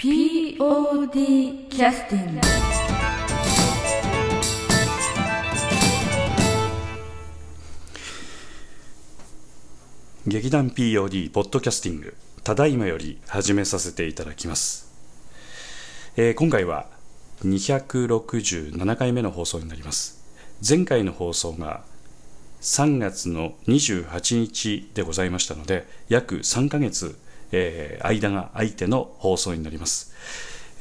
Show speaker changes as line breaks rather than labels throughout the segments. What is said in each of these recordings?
POD キャスティング
劇団 POD ポッドキャスティングただいまより始めさせていただきます、えー今回は267回目の放送になります。前回の放送が3月の28日でございましたので約3ヶ月、えー間が空いての放送になります、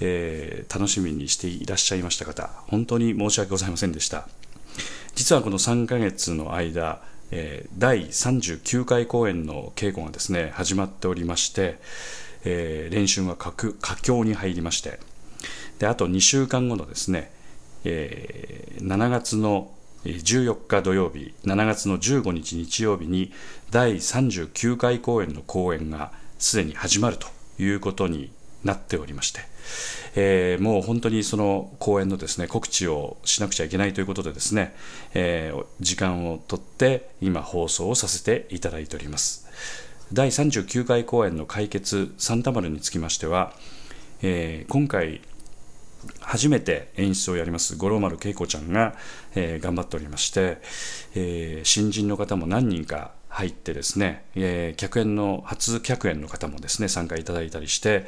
えー楽しみにしていらっしゃいました方本当に申し訳ございませんでした。実はこの3ヶ月の間、えー第39回公演の稽古がですね始まっておりまして、えー練習が佳境佳境に入りましてであと2週間後のですね、えー7月の14日土曜日7月の15日日曜日に第39回公演の公演がすでに始まるということになっておりまして、えーもう本当にその公演のですね告知をしなくちゃいけないということでですね、えー時間をとって今放送をさせていただいております。第39回公演の解決サンタマルにつきましては、えー今回初めて演出をやります五郎丸恵子ちゃんが、えー頑張っておりまして、えー新人の方も何人か入ってですね、えー客演の初客演の方もですね参加いただいたりして、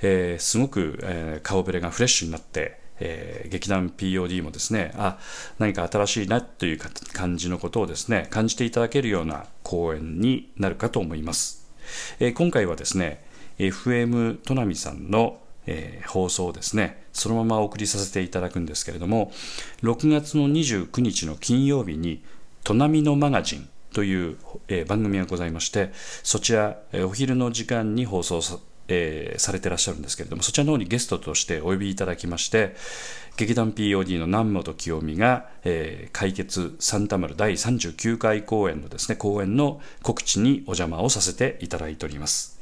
えーすごく、えー顔ぶれがフレッシュになってえー劇団 POD もですねあ何か新しいなというか感じのことをですね感じていただけるような公演になるかと思います、えー今回はですね FM トナミさんの、えー放送をですねそのままお送りさせていただくんですけれども6月の29日の金曜日に「トナミのマガジン」という、えー番組がございましてそちら、えーお昼の時間に放送さえーされてらっしゃるんですけれどもそちらの方にゲストとしてお呼びいただきまして劇団 POD の南本清美が、えー解決サンタマル第39回公演のですね公演の告知にお邪魔をさせていただいております。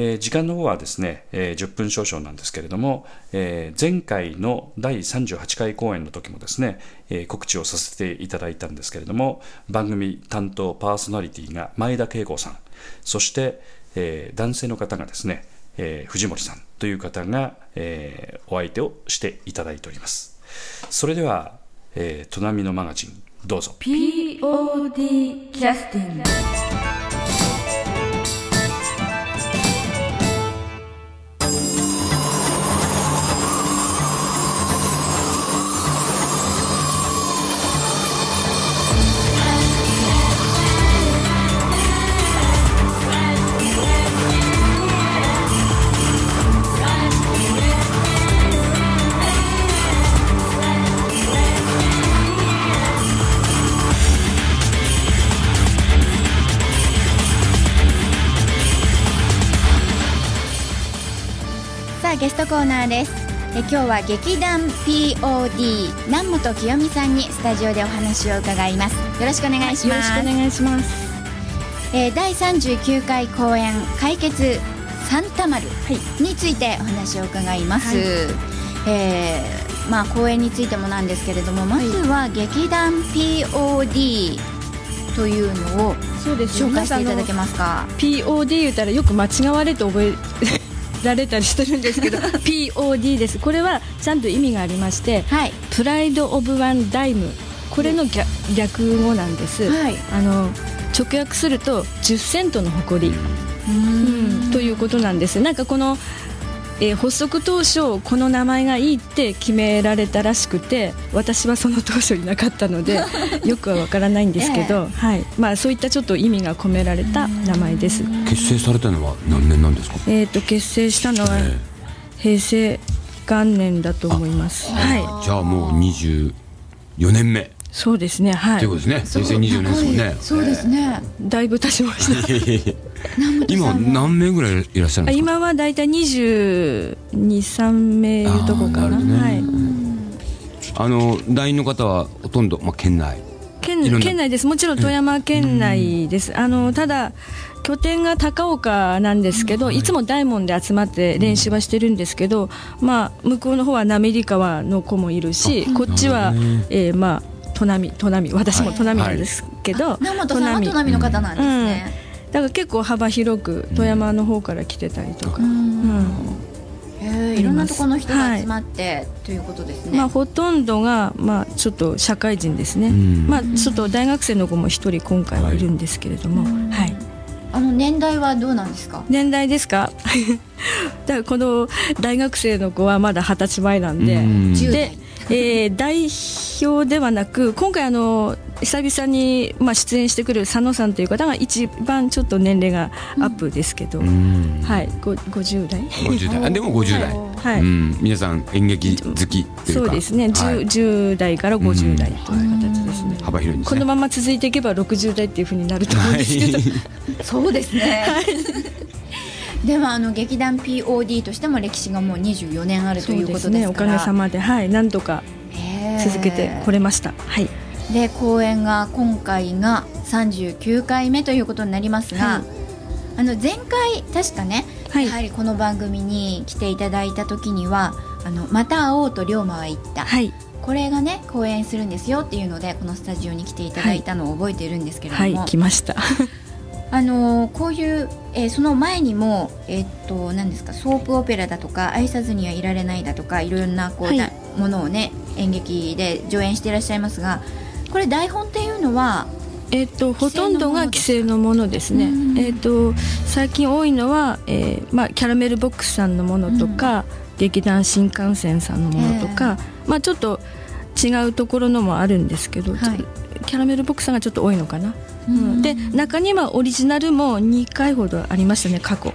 えー時間の方はですね、えー10分少々なんですけれども、えー前回の第38回公演の時もですね、えー告知をさせていただいたんですけれども番組担当パーソナリティが前田恵子さんそして、えー男性の方がですね、えー藤森さんという方が、えーお相手をしていただいております。それでは、えー、トナミのマガジンどうぞ。
POD キャスティング
コーナーです。え今日は劇団 POD 南本清美さんにスタジオでお話を伺います。よろしくお願いし
よろ
ます
しくお願いします。
えー第39回公演解決サンタマル
はい。
についてお話を伺います、
はい。
えーまあ公演についてもなんですけれどもまずは劇団 POD というのを
そうです
紹介していただけ
ま
ますか？
す。POD 言ったらよく間違われて覚えられたりしてるんですけど POD です。これはちゃんと意味がありまして、
はい
プライドオブワンダイムこれの逆逆語なんです。
はい
あの直訳すると10セントの誇り、うん、ということなんです。なんかこのえー発足当初この名前がいいって決められたらしくて私はその当初いなかったので よくはわからないんですけど、はいまあ、そういったちょっと意味が込められた名前です。
結成されたのは何年なんですか？
えー、と結成したのは
え
平成元年だと思います。はい、
じゃあもう二十四年目
そうですね。はい
という。ことですね。平成二十年ですもんね。
そうですね
だいぶ経ちました。
今何名ぐらいいらっしゃるん
あ
ですか？
今はだいたい二十二三名いうとこかな。はい。
あの団員の方はほとんどまあ県内。
県県内ですもちろん富山県内です、あのただ拠点が高岡なんですけど、い、つも大門で集まって練習はしてるんですけど、まあ、向こうの方は滑川の子もいるしこっちは、えーまあ砺波砺波私も砺波なんですけど、
南本さんは砺波の方なんですね、
だから結構幅広く富山の方から来てたりとか、
うん。
うん。
ろんなところの人が
はい
集まって、ということですね。
まあ、ほとんどが、まあ、ちょっと社会人ですね、
うん。
まあ、ちょっと大学生の子も一人今回はいるんですけれども、はい。
あの年代はどうなんですか？
年代ですか？だからこの大学生の子はまだ二十歳前なんで、
うん。
10
で
代、
えー代表ではなく今回あの久々に、まあ、出演してくる佐野さんという方が一番ちょっと年齢がアップですけど、
うん。
はい、ご50代
50代あでも50代、
はい。
うん、皆さん演劇好きというか。
そうですね、
は
10,
い。
10代から50代という形ですね、
幅広いんですね。
このまま続いていけば60代っていうふうになると思うんですけど、
そうですね。でもあの劇団 POD としても歴史がもう24年あると
そ
いううこ
ですねお
とですか
げさまではい。何とか続けてこれました。はい。
で公演が今回が39回目ということになりますが、
はい。
あの前回確かね、
はい。
やはりこの番組に来ていただいた時には「あのまた会おうと龍馬は言った」
はい。
これがね公演するんですよっていうのでこのスタジオに来ていただいたのを覚えているんですけれども、
はい。来ました
あのこういう、えーその前にも、えーっと何ですかソープオペラだとか愛さずにはいられないだとかいろんなこう、
はい。
だものをね演劇で上演していらっしゃいますがこれ台本っていうのは
えっとほとんどが規制のものですね。
うん
えっと最近多いのは、えーまあ、キャラメルボックスさんのものとか、劇団新幹線さんのものとか、まあ、ちょっと違うところのもあるんですけど、
はい
キャラメルボックスがちょっと多いのかな、
うん。
うん。で中にはオリジナルも2回ほどありましたね過去。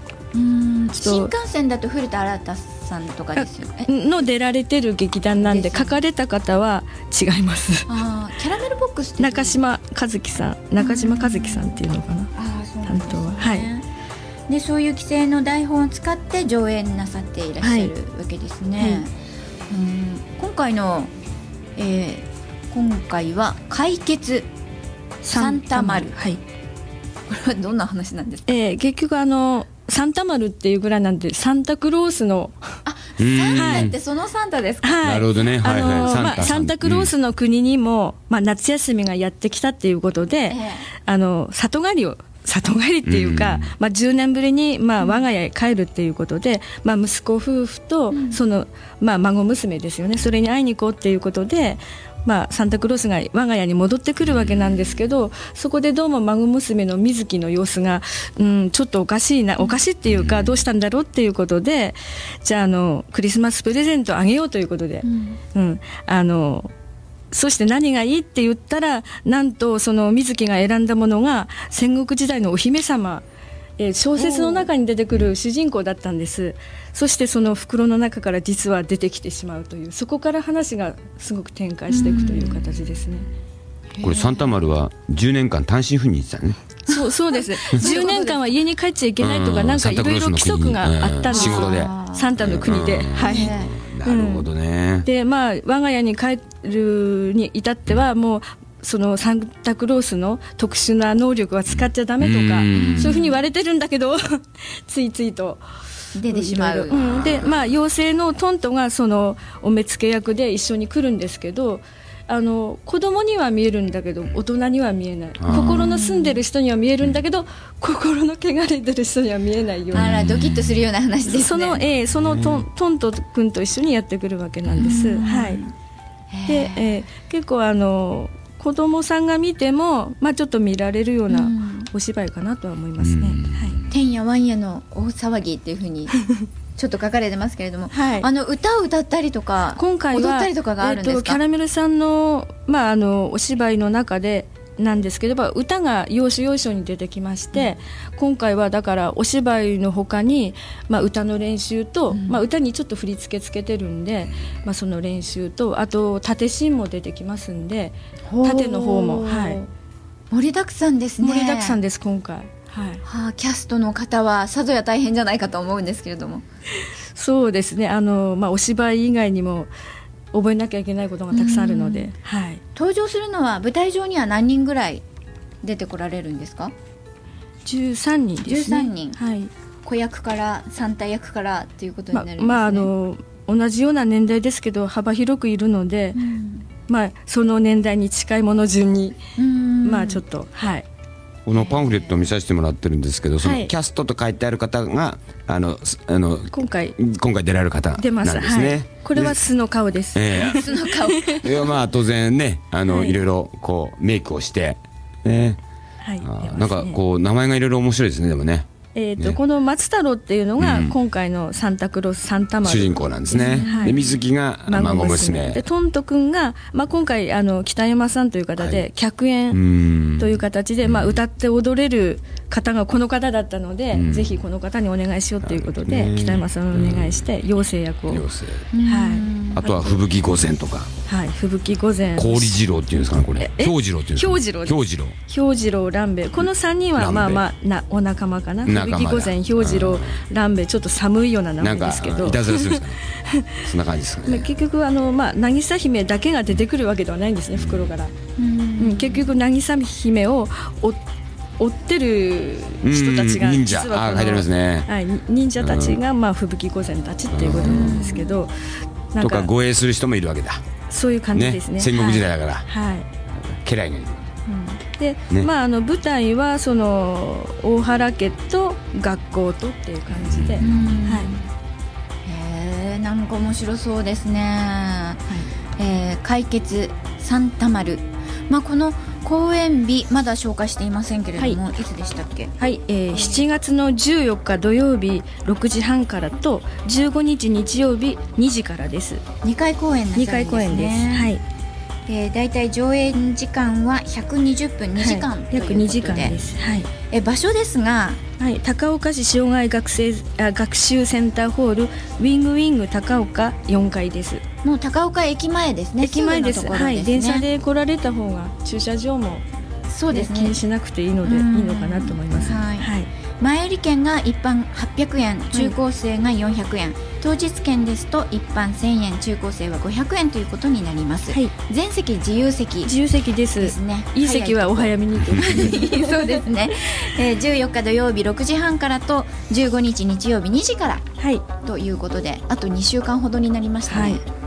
新幹線だと古田新太さんとかですよえ
の出られてる劇団なんで書かれた方は違います。
あーキャラメルボックスって
中島和樹さん。中島和樹さんっていうのかな。
あーそうなんですね。
担当は。はい。
でそういう規制の台本を使って上演なさっていらっしゃるわけですね、
はい。
うん。今回の、えー今回は解決。サンタマル
はい。
これはどんな話なんですか？
えー結局あのサンタマルっていうぐらいなんでサンタクロースの
サンタってそのサンタですか、
はい。
なるほどね。はいはい。
あの
サンタ
まあサンタ。クロースの国にも、まあ、夏休みがやってきたっていうことで、
ええ。
あの里帰りを里帰りっていうか、
うん。
まあ、10年ぶりに、まあ、我が家へ帰るっていうことで、まあ、息子夫婦とその、まあ、孫娘ですよね。それに会いに行こうっていうことで、まあ、サンタクロースが我が家に戻ってくるわけなんですけどそこでどうも孫娘の水木の様子が、うん、ちょっとおかしいなおかしいっていうか、どうしたんだろうっていうことでじゃああのクリスマスプレゼントあげようということで。
うん
うん、あのそして何がいいって言ったらなんとその水木が選んだものが戦国時代のお姫様、えー小説の中に出てくる主人公だったんです。そしてその袋の中から実は出てきてしまうという。そこから話がすごく展開していくという形ですね。
これサンタマルは10年間単身赴任してたね。
そうそうです。10年間は家に帰っちゃいけないとか
うん。
なんかいろいろ規則があったんです。よ
仕事で。
サンタの国で、はい、
なるほどね、
でまあ我が家に帰るに至ってはもうそのサンタクロースの特殊な能力は使っちゃダメとか
うん。
そういうふうに言われてるんだけど ついついと。
出てしまう。
いろいろ。ん。でまあ妖精のトントがそのお目付け役で一緒に来るんですけどあの子供には見えるんだけど大人には見えない。心の住んでる人には見えるんだけど心の汚れてる人には見えないよう
あ
な
らドキッとするような話ですね。
その、えーそのトントント君と一緒にやってくるわけなんです。はい。で、えー結構あの子供さんが見ても、まあ、ちょっと見られるような
うん。
お芝居かなとは思いますね。
うん。
はい。
てんやわんやの大騒ぎっていうふうに ちょっと書かれてますけれども、
はい。
あの歌を歌ったりとか
今回は
踊ったりとかがあるんです
えーとキャ
か、
ラメルさんの,、まあ、あのお芝居の中でなんですけどまあ歌が要所要所に出てきまして、今回はだからお芝居のほかに、まあ、歌の練習と、まあ、歌にちょっと振り付けつけてるんで、まあ、その練習とあと縦シーンも出てきますんで縦の方も、はい、
盛りだくさんですね。
盛りだくさん
で、
です今回。はい。
はあ、キャストの方はさぞや大変じゃないかと思うんですけれども。
そうですね。あの、まあ、お芝居以外にも覚えなきゃいけないことがたくさんあるので、はい、
登場するのは舞台上には何人ぐらい出てこられるんですか
？13人ですね。
13人。
はい。
子役からサンタ役からということにな
ま
るんですね、
まああの同じような年代ですけど幅広くいるので、
うん。
まあ、その年代に近いもの順に、
うん。
まあちょっとはい
このパンフレットを見させてもらってるんですけど、そ
はい。
のキャストと書いてある方があのすあの
今回。
今回出られる方なん
出ます。
ですね。
はい、これは素の顔です、
ええ。
その顔。
いやまあ当然ねあの、
はい。
い、ろいろこうメイクをしてね。
はい。
なんかこう名前がいろいろ面白いですねでもね
えーと
ね。
この松太郎っていうのが
うん。
今回のサンタクロースサンタマル。
主人公なんですね。
はい。
で水木が孫娘。
でトント君が、まあ、今回あの北山さんという方で、
はい。
客
う
演
ん。
という形で、まあ、歌って踊れる方がこの方だったので、
うん。
ぜひこの方にお願いしようということで、
ね。
北山さんにお願いして妖精役を、
妖精
はい。
あとは吹雪御前とか。
はい、吹雪御前
氷次郎っていうんですかねこれ。
え
氷次郎っていうんですか
氷次郎
氷次郎。
氷次郎蘭兵。衛この3人はまあまあなお仲間かな？吹雪御前氷次郎蘭兵。衛ちょっと寒いような名
なんか
前ですけど。
いたずらするんですかね。そんな感じですね。
結局あの、まあ、渚姫だけが出てくるわけではないんですね袋から、うん、結局渚姫を追追ってる人たちが
うん忍者。
実はこの
あー書いてありますね。
はい、忍者たちが、まあ、吹雪御前たちっていうことなんですけどなん
とか
か
護衛する人もいるわけだ。
そういう感じ
ね
ですね。
戦国時代だから。
はい、
家来がいる
で、
ね。
まああの舞台はその大原家と学校とっていう感じで、はい。
へえなんか面白そうですね、えー解決サンタマルまあこの公演日まだ紹介していませんけれども、、
はい。
つでしたっけ？
はい、えー7月の14日土曜日6時半からと15日日曜日2時からです。
2回公演なさるん
2
ですね。
回公演です。はい。
えー、大体上演時間は120分2時間、
はい、約2時間です。はい。
え場所ですが
はい、高岡市障害学生あ学習センターホールウィングウィング高岡4階です
もう高岡駅前ですね
駅前です。
ぐのところ
はい電車で来られた方が駐車場も
そうですね。
気にしなくていいのでいい
うん
のかなと思います。
はい。
はい。
前売り券が一般800円中高生が400円、当日券ですと一般1000円中高生は500円ということになります、
はい。
全席自由席
自由席です。
ですね。
いい席はお早めに
そうですね、えー、14日土曜日6時半からと15日日曜日2時から
はい。
ということであと2週間ほどになりましたね、
はい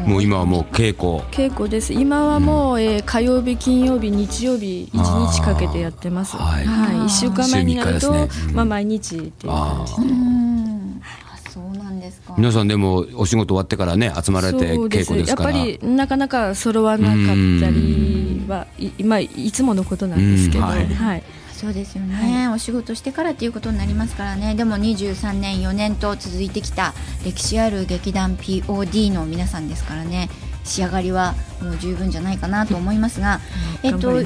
もう今はもう稽古。
稽古です。今はもう、えー火曜日金曜日日曜日1日かけてやってます。
はい。
はい、1週間前になると、
ね。うん。
嗯
まあ、毎日っていう感じ
あ
うーん。あそうなんですか。
皆さんでもお仕事終わってからね集まられて稽古ですから。
やっぱりなかなか揃わなかったりはい,、まあ、いつものことなんですけど、
うん。はい。
はい
そうですよね、お仕事してからということになりますからね。でも23年4年と続いてきた歴史ある劇団 POD の皆さんですからね。仕上がりはもう十分じゃないかなと思いますが、えっと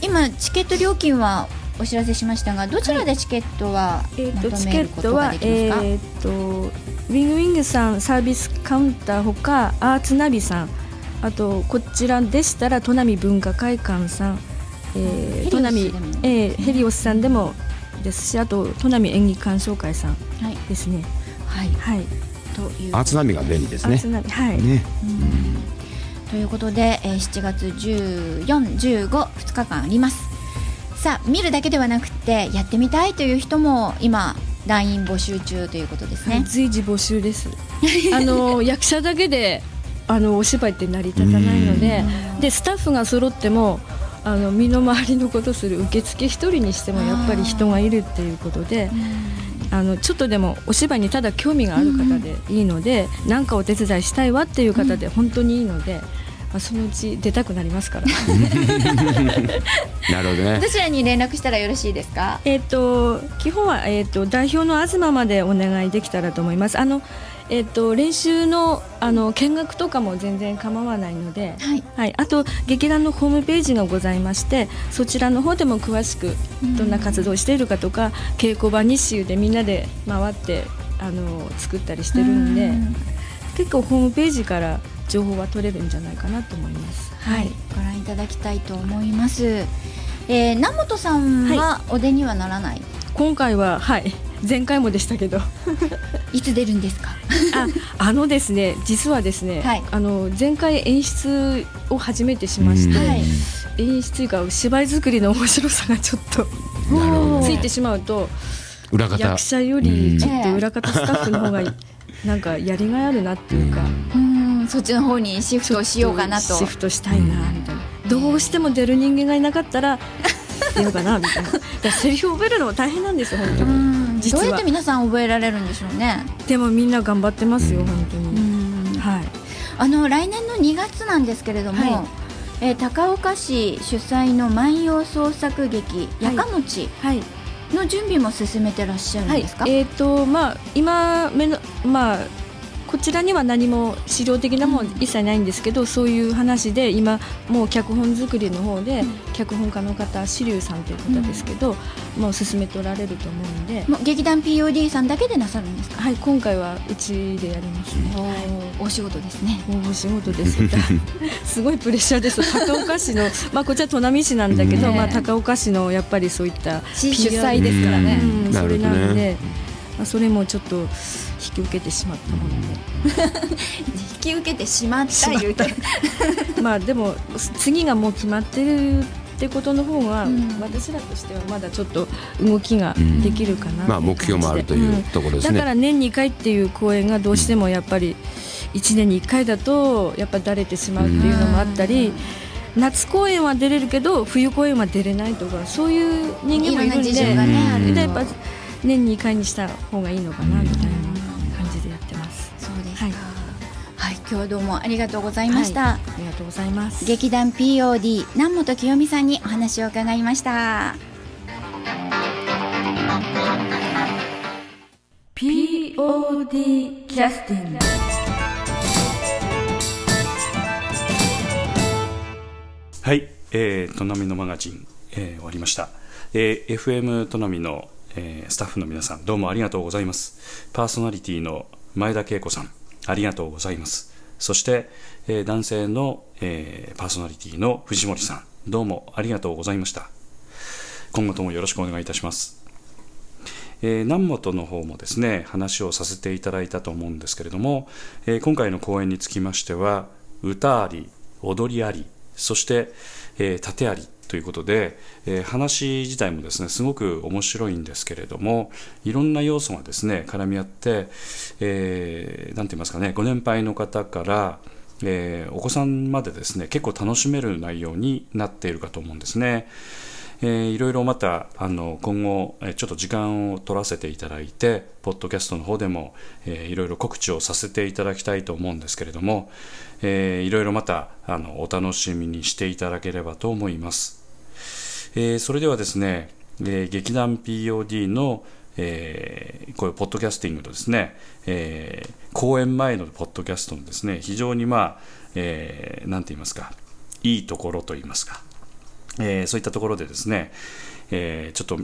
今チケット料金はお知らせしましたがどちらでチケットは
えー、と
求
チケッ
めること
トは
ができますか、
えー、とウィングウィングさんサービスカウンターほかアーツナビさんあとこちらでしたら砺波文化会館さん、えー、砺波
ヘリオスでも
えーヘリオスさんでもですしあと砺波演技鑑賞会さん
はい。
ですね。
はい。
はい。
という
アーツナビが便利ですね。
アーツはい、
ね。
ということで、えー7月14、15、2日間あります。さあ、見るだけではなくて、やってみたいという人も今、団員募集中ということですね。
随時募集です。あの役者だけであのお芝居って成り立たないのででスタッフが揃ってもあの身の回りのことする受付一人にしてもやっぱり人がいるっていうことであのちょっとでもお芝居にただ興味がある方でいいので何、かお手伝いしたいわっていう方で本当にいいので、まあ、そのうち出たくなりますから。
なるほどね。
どちらに連絡したらよろしいですか？
えっ、と基本はえっ、と代表の東までお願いできたらと思います。あのえっ、と練習のあの見学とかも全然構わないので、
はい。
はい。あと劇団のホームページがございまして、そちらの方でも詳しくどんな活動をしているかとか、稽古場日誌でみんなで回ってあの作ったりしてるんで、結構ホームページから情報は取れるんじゃないかなと思います。
はい。ご覧いただきたいと思います。えー、南本さんはお出にはならない？
今回ははい前回もでしたけど。
いつ出るんですか？
ああのですね実はですね、
はい。
あの前回演出を初めてしまして、
はい。
演出というか芝居作りの面白さがちょっとついてしまうと
裏方。
役者よりちょっと裏方スタッフの方がなんかやりがいあるなっていうか、
うん、そっちの方にシフトしようかなと。
シフトしたいなみたいな、どうしても出る人間がいなかったらっていうのかなみたいな。セリフを覚えるのも大変なんですよ本当
う
に
どうやって皆さん覚えられるんでしょうね。
でもみんな頑張ってますよ本当
う
に
ん。
はい。
あの来年の2月なんですけれども、
はい。
えー高岡市主催の万葉創作劇「やかもち
はい」
の準備も進めてらっしゃるん
はい
ですか、
えっ、とまあ今目のまあこちらには何も資料的なもん。一切ないんですけど、そういう話で今もう脚本作りの方で、脚本家の方志龍さんという方ですけど、もう進めておられると思うんで、
もう劇団 POD さんだけでなさるんですか、
はい今回はうちでやります。ね。
おお仕事ですね。
もうお仕事です。すごいプレッシャーです。高岡市の まあこちら砺波市なんだけど、
うん。
まあ高岡市のやっぱりそういった
市主催ですからね。
うんそれ
なるほどね。
なんで、まあ、それもちょっと引き受けてしまったもので、
引き受けてしまった言うて
まあでも次がもう決まってるってことの方が、
うん。
私らとしてはまだちょっと動きができるかな、
まあ目標もあるというところですね。
だから年2回っていう公演がどうしてもやっぱり1年に1回だとやっぱだれてしまうっていうのもあったり、夏公演は出れるけど冬公演は出れないとかそういう人間もいるんで。
ね
でやっぱ年に1回にした方がいいのかなみたいな感じでやってます。
そうですか。
は
はいい、今日はどうもありがとうございました、
はいありがとうございます。
劇団 POD 南本清美さんにお話を伺いました。
POD キャスティング
はい、えー、トナミのマガジン、えー終わりました、えー FM トナミの、えースタッフの皆さんどうもありがとうございます。パーソナリティの前田恵子さんありがとうございます。そして、えー男性の、えーパーソナリティの藤森さんどうもありがとうございました。今後ともよろしくお願いいたします。えー南本の方もですね話をさせていただいたと思うんですけれども、えー今回の公演につきましては歌あり踊りありそして、えー盾ありということで、えー話自体もですねすごく面白いんですけれどもいろんな要素がですね絡み合って、えーて言いますかねご年配の方からえーお子さんまでですね結構楽しめる内容になっているかと思うんですね。えーいろいろまたあの今後、えーちょっと時間を取らせていただいてポッドキャストの方でも、えーいろいろ告知をさせていただきたいと思うんですけれども、えーいろいろまたあのお楽しみにしていただければと思います、えーそれではですね、えー劇団 POD のえーこういうポッドキャスティングのですね、えー公演前のポッドキャストのですね非常にまあ、えーなんて言いますかいいところと言いますかえーそういったところでですね、えーちょっと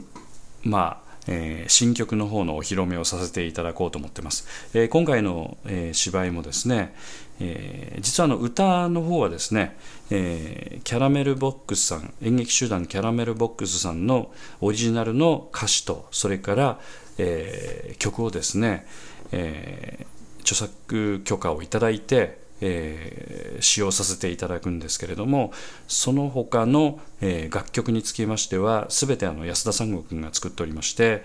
まあ、えー新曲の方のお披露目をさせていただこうと思ってます、えー今回の、えー芝居もですね、え実はの歌の方はですね、えキャラメルボックスさん演劇集団キャラメルボックスさんのオリジナルの歌詞とそれから、え曲をですね、え著作許可をいただいて、えー使用させていただくんですけれどもその他の、えー楽曲につきましては全てあの安田三悟君が作っておりまして、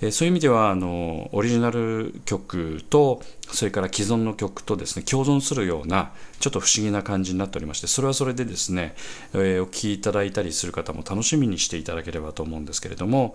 えーそういう意味ではあのオリジナル曲とそれから既存の曲とですね共存するようなちょっと不思議な感じになっておりましてそれはそれでですね、えーお聴きいただいたりする方も楽しみにしていただければと思うんですけれども、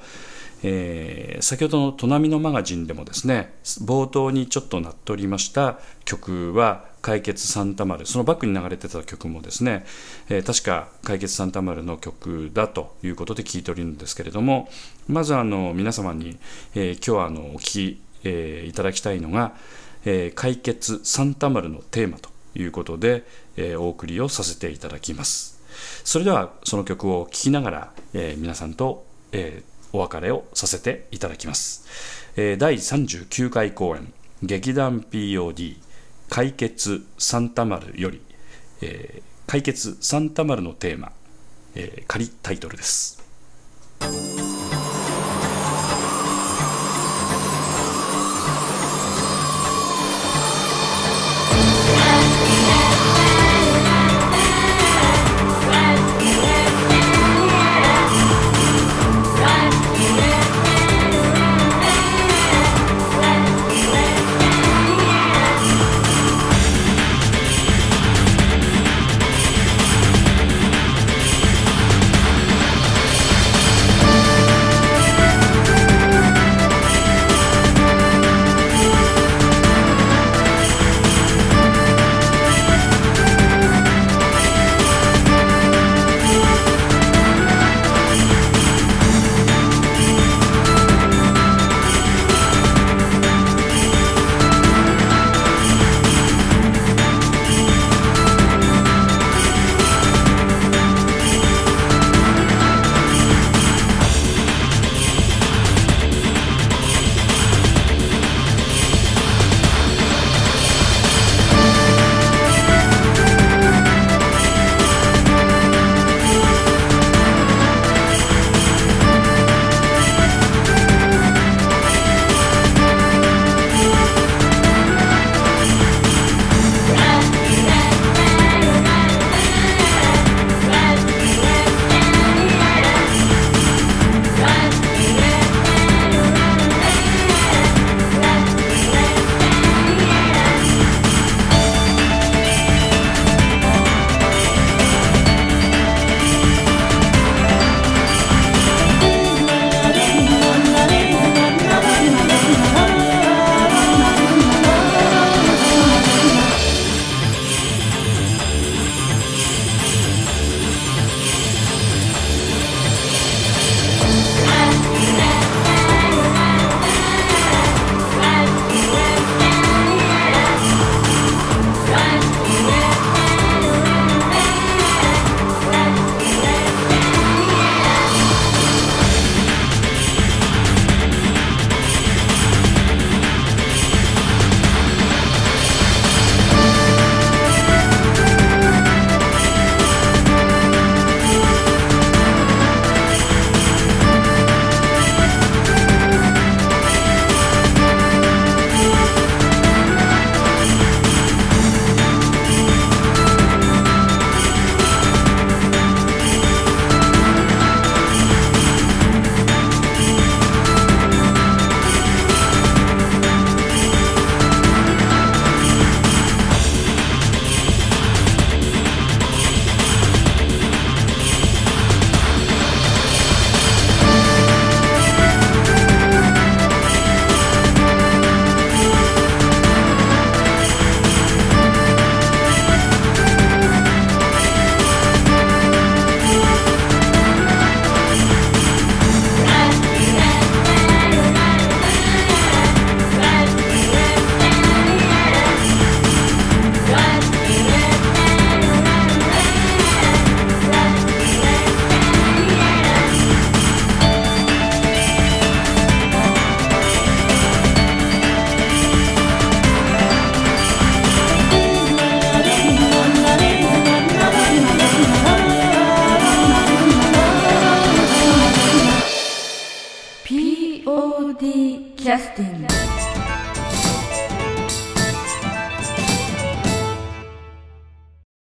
えー先ほどの「トナミのマガジン」でもですね冒頭にちょっとなっておりました曲は「解決サンタマル」そのバックに流れてた曲もですね、えー確か「解決サンタマル」の曲だということで聞いておるんですけれどもまずあの皆様に、えー今日はあのお聞き、えーいただきたいのが「えー解決サンタマル」のテーマということで、えーお送りをさせていただきます。それではその曲を聴きながら、えー皆さんと、えーお別れをさせていただきます、えー第39回公演劇団 POD 解決サンタマルより、えー解決サンタマルのテーマ、えー仮タイトルです「